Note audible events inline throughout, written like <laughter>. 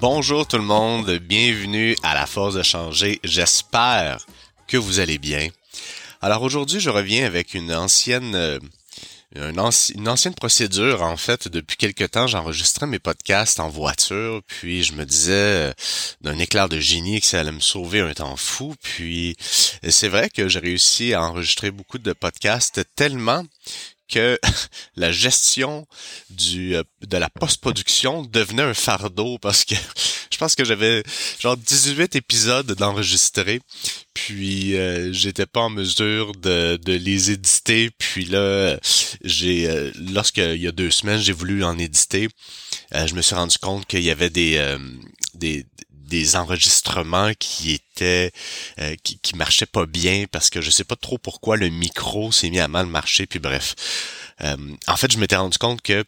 Bonjour tout le monde, bienvenue à la force de changer. J'espère que vous allez bien. Alors aujourd'hui, je reviens avec une ancienne euh, une, ancienne procédure en fait. Depuis quelque temps, j'enregistrais mes podcasts en voiture, puis je me disais euh, d'un éclair de génie que ça allait me sauver un temps fou. Puis c'est vrai que j'ai réussi à enregistrer beaucoup de podcasts tellement que <laughs> la gestion du euh, de la post-production devenait un fardeau parce que <laughs> je pense que j'avais genre 18 épisodes d'enregistrer puis euh, j'étais pas en mesure de, de les éditer. Puis là j'ai euh, lorsqu'il y a deux semaines j'ai voulu en éditer je me suis rendu compte qu'il y avait des des des enregistrements qui étaient euh, qui, qui marchaient pas bien parce que je sais pas trop pourquoi le micro s'est mis à mal marcher puis bref euh, en fait je m'étais rendu compte que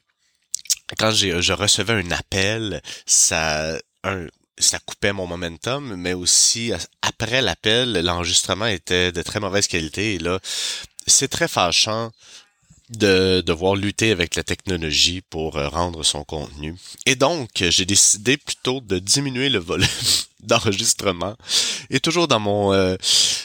quand je recevais un appel ça un ça coupait mon momentum, mais aussi après l'appel, l'enregistrement était de très mauvaise qualité. Et là, c'est très fâchant de devoir lutter avec la technologie pour euh, rendre son contenu. Et donc, j'ai décidé plutôt de diminuer le volume <laughs> d'enregistrement. Et toujours dans mon euh,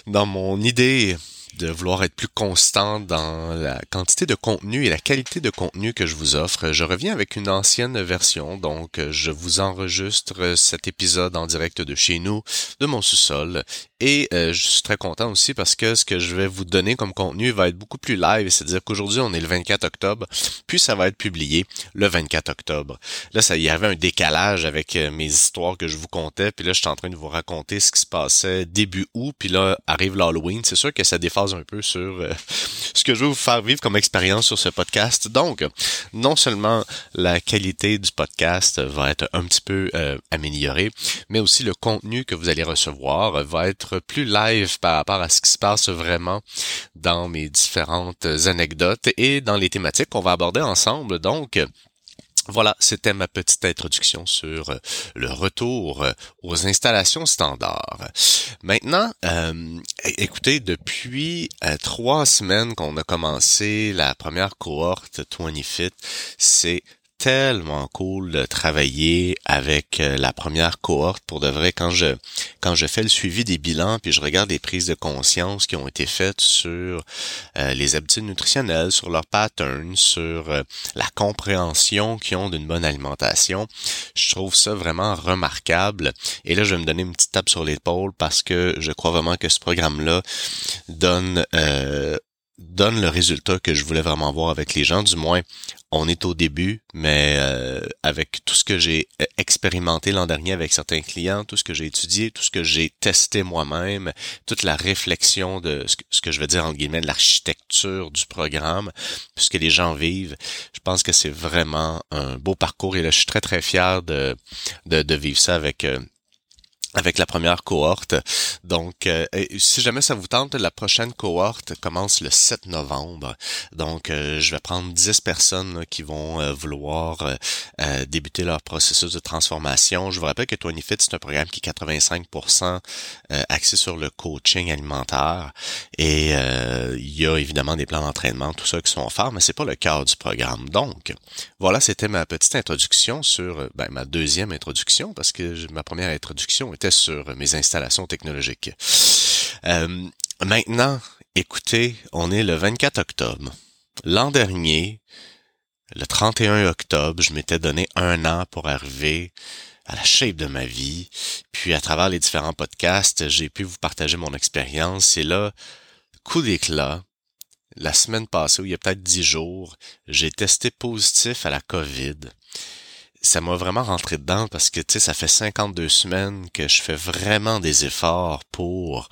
dans mon idée de vouloir être plus constant dans la quantité de contenu et la qualité de contenu que je vous offre. Je reviens avec une ancienne version, donc je vous enregistre cet épisode en direct de chez nous, de mon sous-sol, et euh, je suis très content aussi parce que ce que je vais vous donner comme contenu va être beaucoup plus live, c'est-à-dire qu'aujourd'hui on est le 24 octobre, puis ça va être publié le 24 octobre. Là, ça y avait un décalage avec euh, mes histoires que je vous contais, puis là je suis en train de vous raconter ce qui se passait début août, puis là arrive l'Halloween. C'est sûr que ça un peu sur euh, <laughs> ce que je vais vous faire vivre comme expérience sur ce podcast. Donc, non seulement la qualité du podcast va être un petit peu améliorée, mais aussi le contenu que vous allez recevoir va être plus live par rapport à ce qui se passe vraiment dans mes différentes anecdotes et dans les thématiques qu'on va aborder ensemble. Donc, voilà, c'était ma petite introduction sur le retour aux installations standards. Maintenant, euh, écoutez, depuis euh, trois semaines qu'on a commencé la première cohorte 20 Fit, c'est tellement cool de travailler avec euh, la première cohorte pour de vrai quand je quand je fais le suivi des bilans puis je regarde les prises de conscience qui ont été faites sur euh, les habitudes nutritionnelles, sur leurs patterns, sur euh, la compréhension qu'ils ont d'une bonne alimentation. Je trouve ça vraiment remarquable et là je vais me donner une petite tape sur l'épaule parce que je crois vraiment que ce programme là donne donne le résultat que je voulais vraiment voir avec les gens. Du moins, on est au début, mais euh, avec tout ce que j'ai euh, expérimenté l'an dernier avec certains clients, tout ce que j'ai étudié, tout ce que j'ai testé moi-même, toute la réflexion de ce que, je veux dire en guillemets de l'architecture du programme, puisque les gens vivent, je pense que c'est vraiment un beau parcours et là je suis très très fier de, de, vivre ça avec euh, avec la première cohorte. Donc, euh, si jamais ça vous tente, la prochaine cohorte commence le 7 novembre. Donc, euh, je vais prendre 10 personnes qui vont euh, vouloir débuter leur processus de transformation. Je vous rappelle que 20Fit, c'est un programme qui est 85% axé sur le coaching alimentaire. Et il y a évidemment des plans d'entraînement, tout ça qui sont offerts, mais c'est pas le cœur du programme. Donc, voilà, c'était ma petite introduction sur ben, ma deuxième introduction, parce que ma première introduction sur mes installations technologiques. Euh, maintenant, écoutez, on est le 24 octobre. L'an dernier, le 31 octobre, je m'étais donné un an pour arriver à la shape de ma vie. Puis à travers les différents podcasts, j'ai pu vous partager mon expérience. Et là, coup d'éclat, la semaine passée, où il y a peut-être dix jours, j'ai testé positif à la COVID ça m'a vraiment rentré dedans parce que tu sais ça fait 52 semaines que je fais vraiment des efforts pour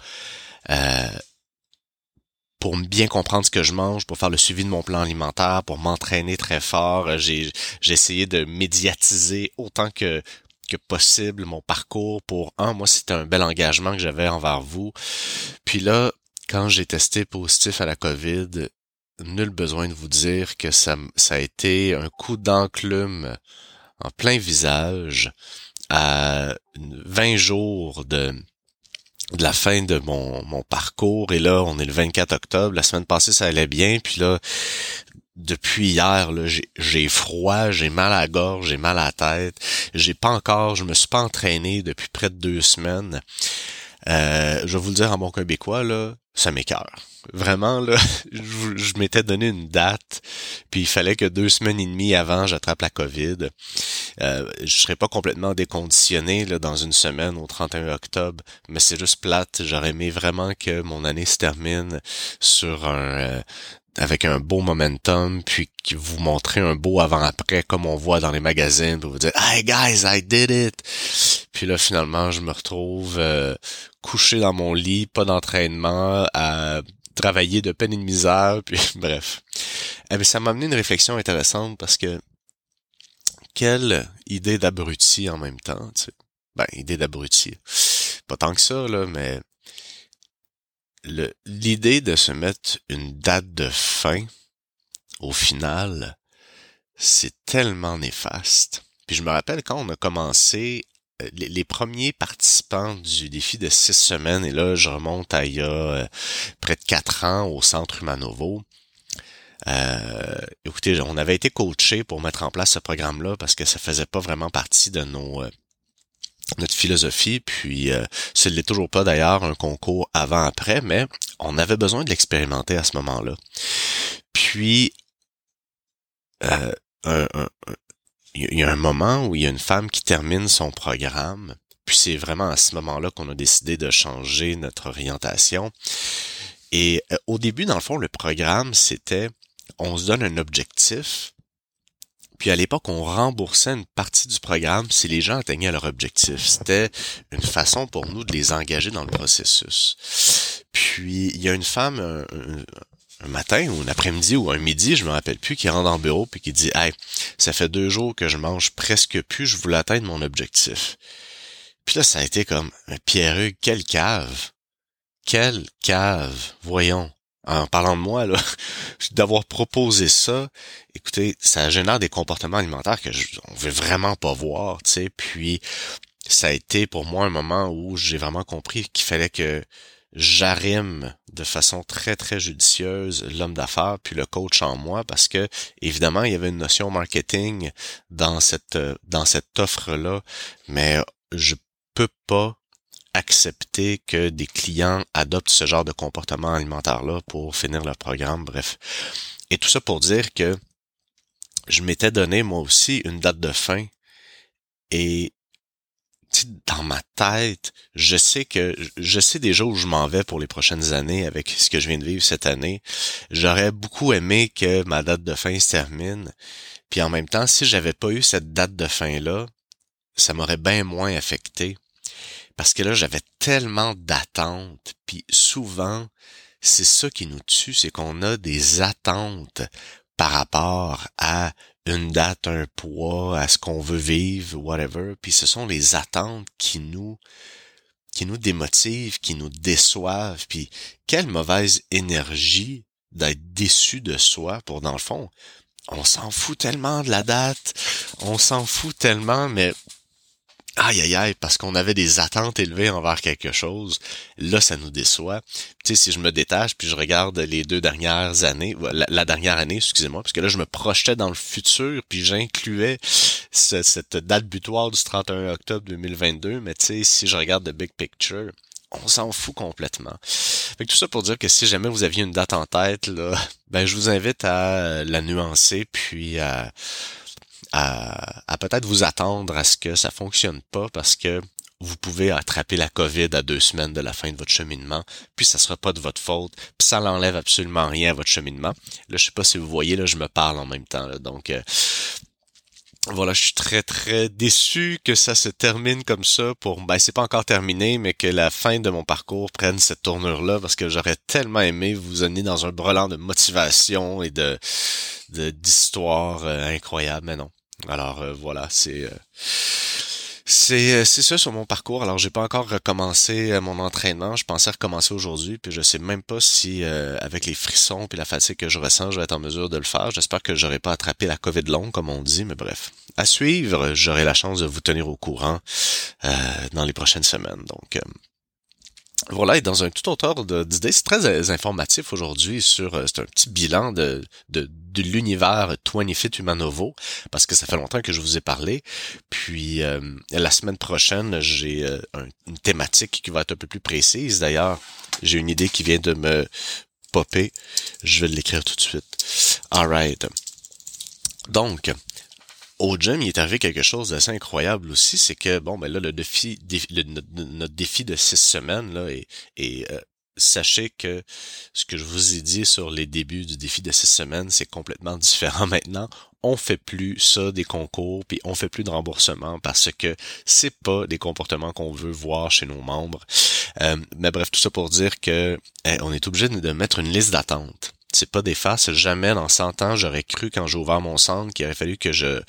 euh, pour bien comprendre ce que je mange, pour faire le suivi de mon plan alimentaire, pour m'entraîner très fort. J'ai j'ai essayé de médiatiser autant que que possible mon parcours pour un moi c'était un bel engagement que j'avais envers vous. Puis là quand j'ai testé positif à la Covid, nul besoin de vous dire que ça ça a été un coup d'enclume en plein visage à 20 jours de de la fin de mon, mon parcours et là on est le 24 octobre la semaine passée ça allait bien puis là depuis hier, j'ai froid, j'ai mal à la gorge, j'ai mal à la tête. J'ai pas encore, je me suis pas entraîné depuis près de deux semaines. Euh, je vais vous le dire en bon québécois, là, ça m'écœure. Vraiment, là, <laughs> je, m'étais donné une date, puis il fallait que deux semaines et demie avant, j'attrape la COVID. Euh, je serais pas complètement déconditionné là, dans une semaine au 31 octobre, mais c'est juste plate. J'aurais aimé vraiment que mon année se termine sur un euh, avec un beau momentum, puis vous montrer un beau avant-après comme on voit dans les magazines, pour vous dire Hey guys, I did it! Puis là, finalement, je me retrouve euh, couché dans mon lit, pas d'entraînement, à travailler de peine et de misère, <laughs> puis bref. Eh ça m'a amené une réflexion intéressante parce que quelle idée d'abruti en même temps, tu sais? Ben, idée d'abruti. Pas tant que ça, là, mais l'idée de se mettre une date de fin, au final, c'est tellement néfaste. Puis je me rappelle quand on a commencé euh, les, premiers participants du défi de six semaines, et là je remonte à il y a euh, près de quatre ans au Centre Humanovo. Euh, écoutez, on avait été coachés pour mettre en place ce programme-là parce que ça faisait pas vraiment partie de nos notre philosophie, puis euh, ce n'est toujours pas d'ailleurs un concours avant-après, mais on avait besoin de l'expérimenter à ce moment-là. Puis, euh, il y a un moment où il y a une femme qui termine son programme, puis c'est vraiment à ce moment-là qu'on a décidé de changer notre orientation. Et euh, au début, dans le fond, le programme, c'était on se donne un objectif, puis à l'époque, on remboursait une partie du programme si les gens atteignaient leur objectif. C'était une façon pour nous de les engager dans le processus. Puis il y a une femme un, matin ou un après-midi ou un midi, je me rappelle plus, qui rentre le bureau puis qui dit Hey, ça fait deux jours que je mange presque plus, je voulais atteindre mon objectif. Puis là, ça a été comme un Pierre, quelle cave! Quelle cave! Voyons en parlant de moi, <laughs> d'avoir proposé ça, écoutez, ça génère des comportements alimentaires que je, on veut vraiment pas voir, tu sais. Puis ça a été pour moi un moment où j'ai vraiment compris qu'il fallait que j'arrime de façon très très judicieuse l'homme d'affaires puis le coach en moi parce que évidemment il y avait une notion marketing dans cette dans cette offre là mais je peux pas accepter que des clients adoptent ce genre de comportement alimentaire-là pour finir leur programme, bref. Et tout ça pour dire que je m'étais donné moi aussi une date de fin et dans ma tête, je sais que je sais déjà où je m'en vais pour les prochaines années avec ce que je viens de vivre cette année. J'aurais beaucoup aimé que ma date de fin se termine. Puis en même temps, si j'avais pas eu cette date de fin là, ça m'aurait bien moins affecté. Parce que là, j'avais tellement d'attentes, puis souvent, c'est ça qui nous tue, c'est qu'on a des attentes par rapport à une date, un poids, à ce qu'on veut vivre, whatever. Puis ce sont les attentes qui nous qui nous démotivent, qui nous déçoivent. Puis quelle mauvaise énergie d'être déçu de soi pour dans le fond. On s'en fout tellement de la date, on s'en fout tellement, mais aïe aïe aïe, parce qu'on avait des attentes élevées envers quelque chose, là, ça nous déçoit. Tu sais, si je me détache, puis je regarde les deux dernières années, la, dernière année, excusez-moi, parce que là, je me projetais dans le futur, puis j'incluais cette date butoir du 31 octobre 2022, mais tu sais, si je regarde the big picture, on s'en fout complètement. Fait tout ça pour dire que si jamais vous aviez une date en tête, là, ben je vous invite à la nuancer, puis à à, peut-être vous attendre à ce que ça fonctionne pas parce que vous pouvez attraper la COVID à deux semaines de la fin de votre cheminement, puis ça sera pas de votre faute, puis ça n'enlève absolument rien à votre cheminement. Là, je sais pas si vous voyez, là, je me parle en même temps, donc euh, voilà, je suis très très déçu que ça se termine comme ça pour ben c'est pas encore terminé mais que la fin de mon parcours prenne cette tournure là parce que j'aurais tellement aimé vous amener dans un brelan de motivation et de d'histoire euh, incroyable mais non. Alors euh, voilà, c'est euh, c'est euh, c'est ça sur mon parcours. Alors j'ai pas encore recommencé mon entraînement. Je pensais recommencer aujourd'hui, puis je sais même pas si avec les frissons puis la fatigue que je ressens, je vais être en mesure de le faire. J'espère que j'aurai pas attrapé la COVID longue comme on dit, mais bref. À suivre, j'aurai la chance de vous tenir au courant dans les prochaines semaines. Donc voilà, et dans un tout autre ordre d'idées, c'est très euh, informatif aujourd'hui sur, euh, c'est un petit bilan de, de, de l'univers 20 Fit Humanovo, parce que ça fait longtemps que je vous ai parlé. Puis euh, la semaine prochaine, j'ai une thématique qui va être un peu plus précise. D'ailleurs, j'ai une idée qui vient de me popper. Je vais l'écrire tout de suite. Alright. Donc, au gym, il est arrivé quelque chose d'assez incroyable aussi, c'est que bon, ben là, le défi, notre, défi de six semaines là, et, euh, sachez que ce que je vous ai dit sur les débuts du défi de six semaines, c'est complètement <laughs> différent maintenant. On fait plus ça des concours, puis on fait plus de remboursement parce que c'est pas des comportements qu'on veut voir chez nos membres. Euh, mais bref, tout ça pour dire que on est obligé de mettre une liste d'attente c'est pas des faces. Jamais dans 100 ans, j'aurais cru quand j'ai ouvert mon centre qu'il aurait fallu que je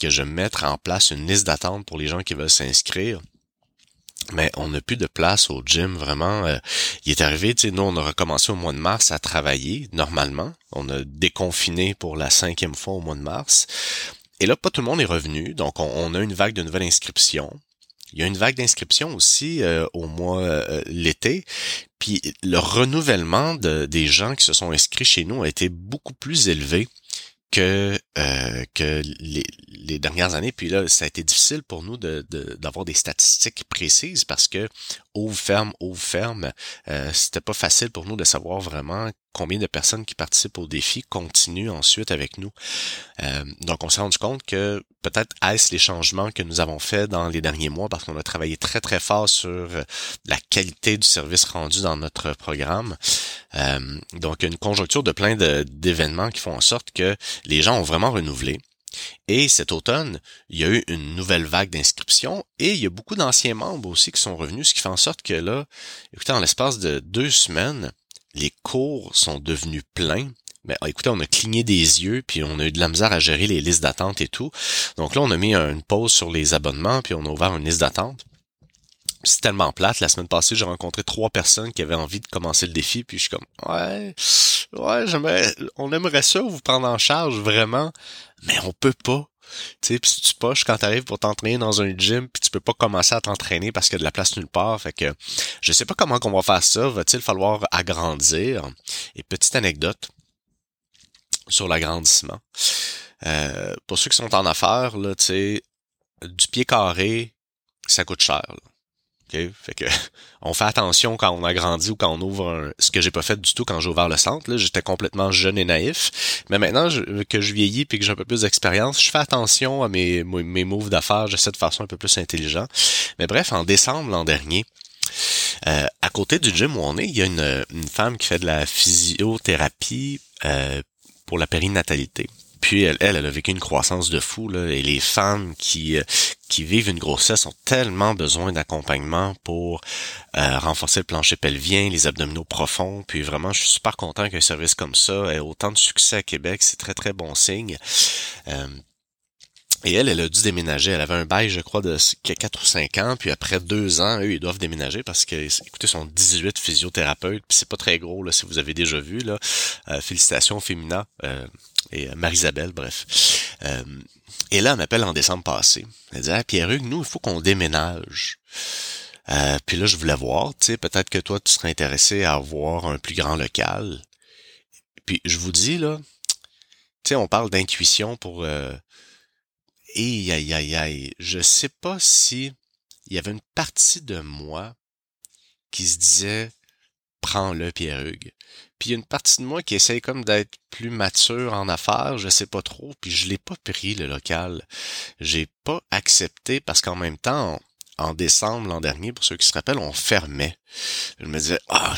que je mette en place une liste d'attente pour les gens qui veulent s'inscrire. Mais on n'a plus de place au gym, vraiment. Euh, il est arrivé, tu sais, nous, on a recommencé au mois de mars à travailler normalement. On a déconfiné pour la cinquième fois au mois de mars. Et là, pas tout le monde est revenu, donc on, on a une vague de nouvelles inscriptions. Il y a une vague d'inscriptions aussi euh, au mois euh, l'été. Puis le renouvellement de, des gens qui se sont inscrits chez nous a été beaucoup plus élevé que euh, que les, les, dernières années. Puis là, ça a été difficile pour nous de, d'avoir des statistiques précises parce que ouvre ferme ouvre ferme, euh, c'était pas facile pour nous de savoir vraiment combien de personnes qui participent au défi continuent ensuite avec nous. Euh, donc on s'est rendu compte que peut-être est-ce les changements que nous avons faits dans les derniers mois parce qu'on a travaillé très très fort sur la qualité du service rendu dans notre programme. Euh, donc une conjoncture de plein d'événements qui font en sorte que les gens ont vraiment renouvelé. Et cet automne, il y a eu une nouvelle vague d'inscriptions et il y a beaucoup d'anciens membres aussi qui sont revenus, ce qui fait en sorte que là, écoutez, en l'espace de deux semaines, les cours sont devenus pleins. Mais écoutez, on a cligné des yeux, puis on a eu de la misère à gérer les listes d'attente et tout. Donc là, on a mis une pause sur les abonnements, puis on a ouvert une liste d'attente c'est tellement plate. La semaine passée, j'ai rencontré trois personnes qui avaient envie de commencer le défi, puis je suis comme Ouais, ouais, on aimerait ça vous prendre en charge vraiment, mais on peut pas. Tu sais, si tu poches quand t'arrives pour t'entraîner dans un gym, puis tu peux pas commencer à t'entraîner parce qu'il y a de la place nulle part. Fait que je sais pas comment qu'on va faire ça. Va-t-il falloir agrandir? Et petite anecdote sur l'agrandissement. Euh, pour ceux qui sont en affaires, là, tu sais, du pied carré, ça coûte cher. Fait que <laughs> on fait attention quand on a grandi ou quand on ouvre un... ce que j'ai pas fait du tout quand j'ai ouvert le centre. J'étais complètement jeune et naïf. Mais maintenant que je vieillis et que j'ai un peu plus d'expérience, je fais attention à mes, mes moves d'affaires. J'essaie de ça un peu plus intelligent. Mais bref, en décembre l'an dernier, euh, à côté du gym où on est, il y a une, une femme qui fait de la physiothérapie euh, pour la périnatalité. Puis elle, elle, a vécu une croissance de fou. Là, et les femmes qui, euh, qui vivent une grossesse ont tellement besoin d'accompagnement pour euh, renforcer le plancher pelvien, les abdominaux profonds. Puis vraiment, je suis super content qu'un service comme ça ait autant de succès à Québec. C'est très, très bon signe. Euh, et elle, elle a dû déménager. Elle avait un bail, je crois, de 4 ou 5 ans. Puis après deux ans, eux, ils doivent déménager parce que, écoutez, sont 18 physiothérapeutes. Puis c'est pas très gros, là, si vous avez déjà vu. Là. Euh, félicitations, Femina euh, et Marie-Isabelle, bref. Euh, et là, elle m'appelle en décembre passé. Elle dit, ah, Pierre-Hugues, nous, il faut qu'on déménage. puis là, je voulais voir, tu sais, peut-être que toi, tu serais intéressé à avoir un plus grand local. Puis je vous dis, là, tu sais, on parle d'intuition pour et aïe aïe aïe, je sais pas si il y avait une partie de moi qui se disait prends-le Pierre-Hugues. Puis il y a une partie de moi qui essaye comme d'être plus mature en affaires, je sais pas trop, puis je l'ai pas pris le local. J'ai pas accepté parce qu'en même temps, en décembre l'an dernier, pour ceux qui se rappellent, on fermait. Je me disais, ah,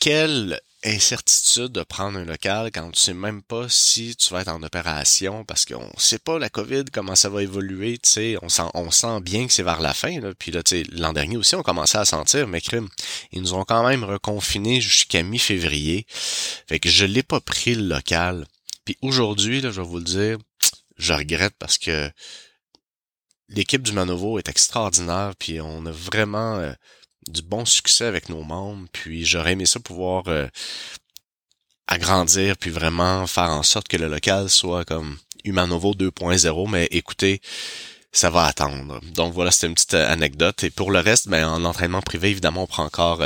quel incertitude de prendre un local quand tu sais même pas si tu vas être en opération parce qu'on sait pas la COVID comment ça va évoluer, tu sais, on sent on sent bien que c'est vers la fin là, puis là tu l'an dernier aussi on commençait à sentir mais crime, ils nous ont quand même reconfinés jusqu'à mi-février. Fait que je l'ai pas pris le local. Puis aujourd'hui là, je vais vous le dire, je regrette parce que l'équipe du Manovo est extraordinaire puis on a vraiment euh, du bon succès avec nos membres, puis j'aurais aimé ça pouvoir euh, agrandir, puis vraiment faire en sorte que le local soit comme Humanovo 2.0, mais écoutez, ça va attendre. Donc voilà, c'était une petite anecdote. Et pour le reste, ben, en entraînement privé, évidemment, on prend encore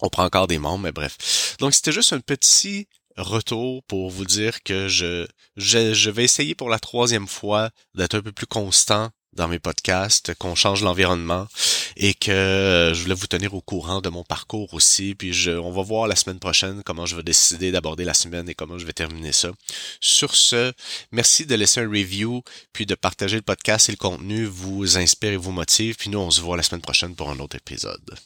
on prend encore des membres, mais bref. Donc c'était juste un petit retour pour vous dire que je, je vais essayer pour la troisième fois d'être un peu plus constant dans mes podcasts, qu'on change l'environnement et que euh, je voulais vous tenir au courant de mon parcours aussi. Puis je, on va voir la semaine prochaine comment je vais décider d'aborder la semaine et comment je vais terminer ça. Sur ce, merci de laisser un review puis de partager le podcast et le contenu vous inspire et vous motive. Puis nous, on se voit la semaine prochaine pour un autre épisode.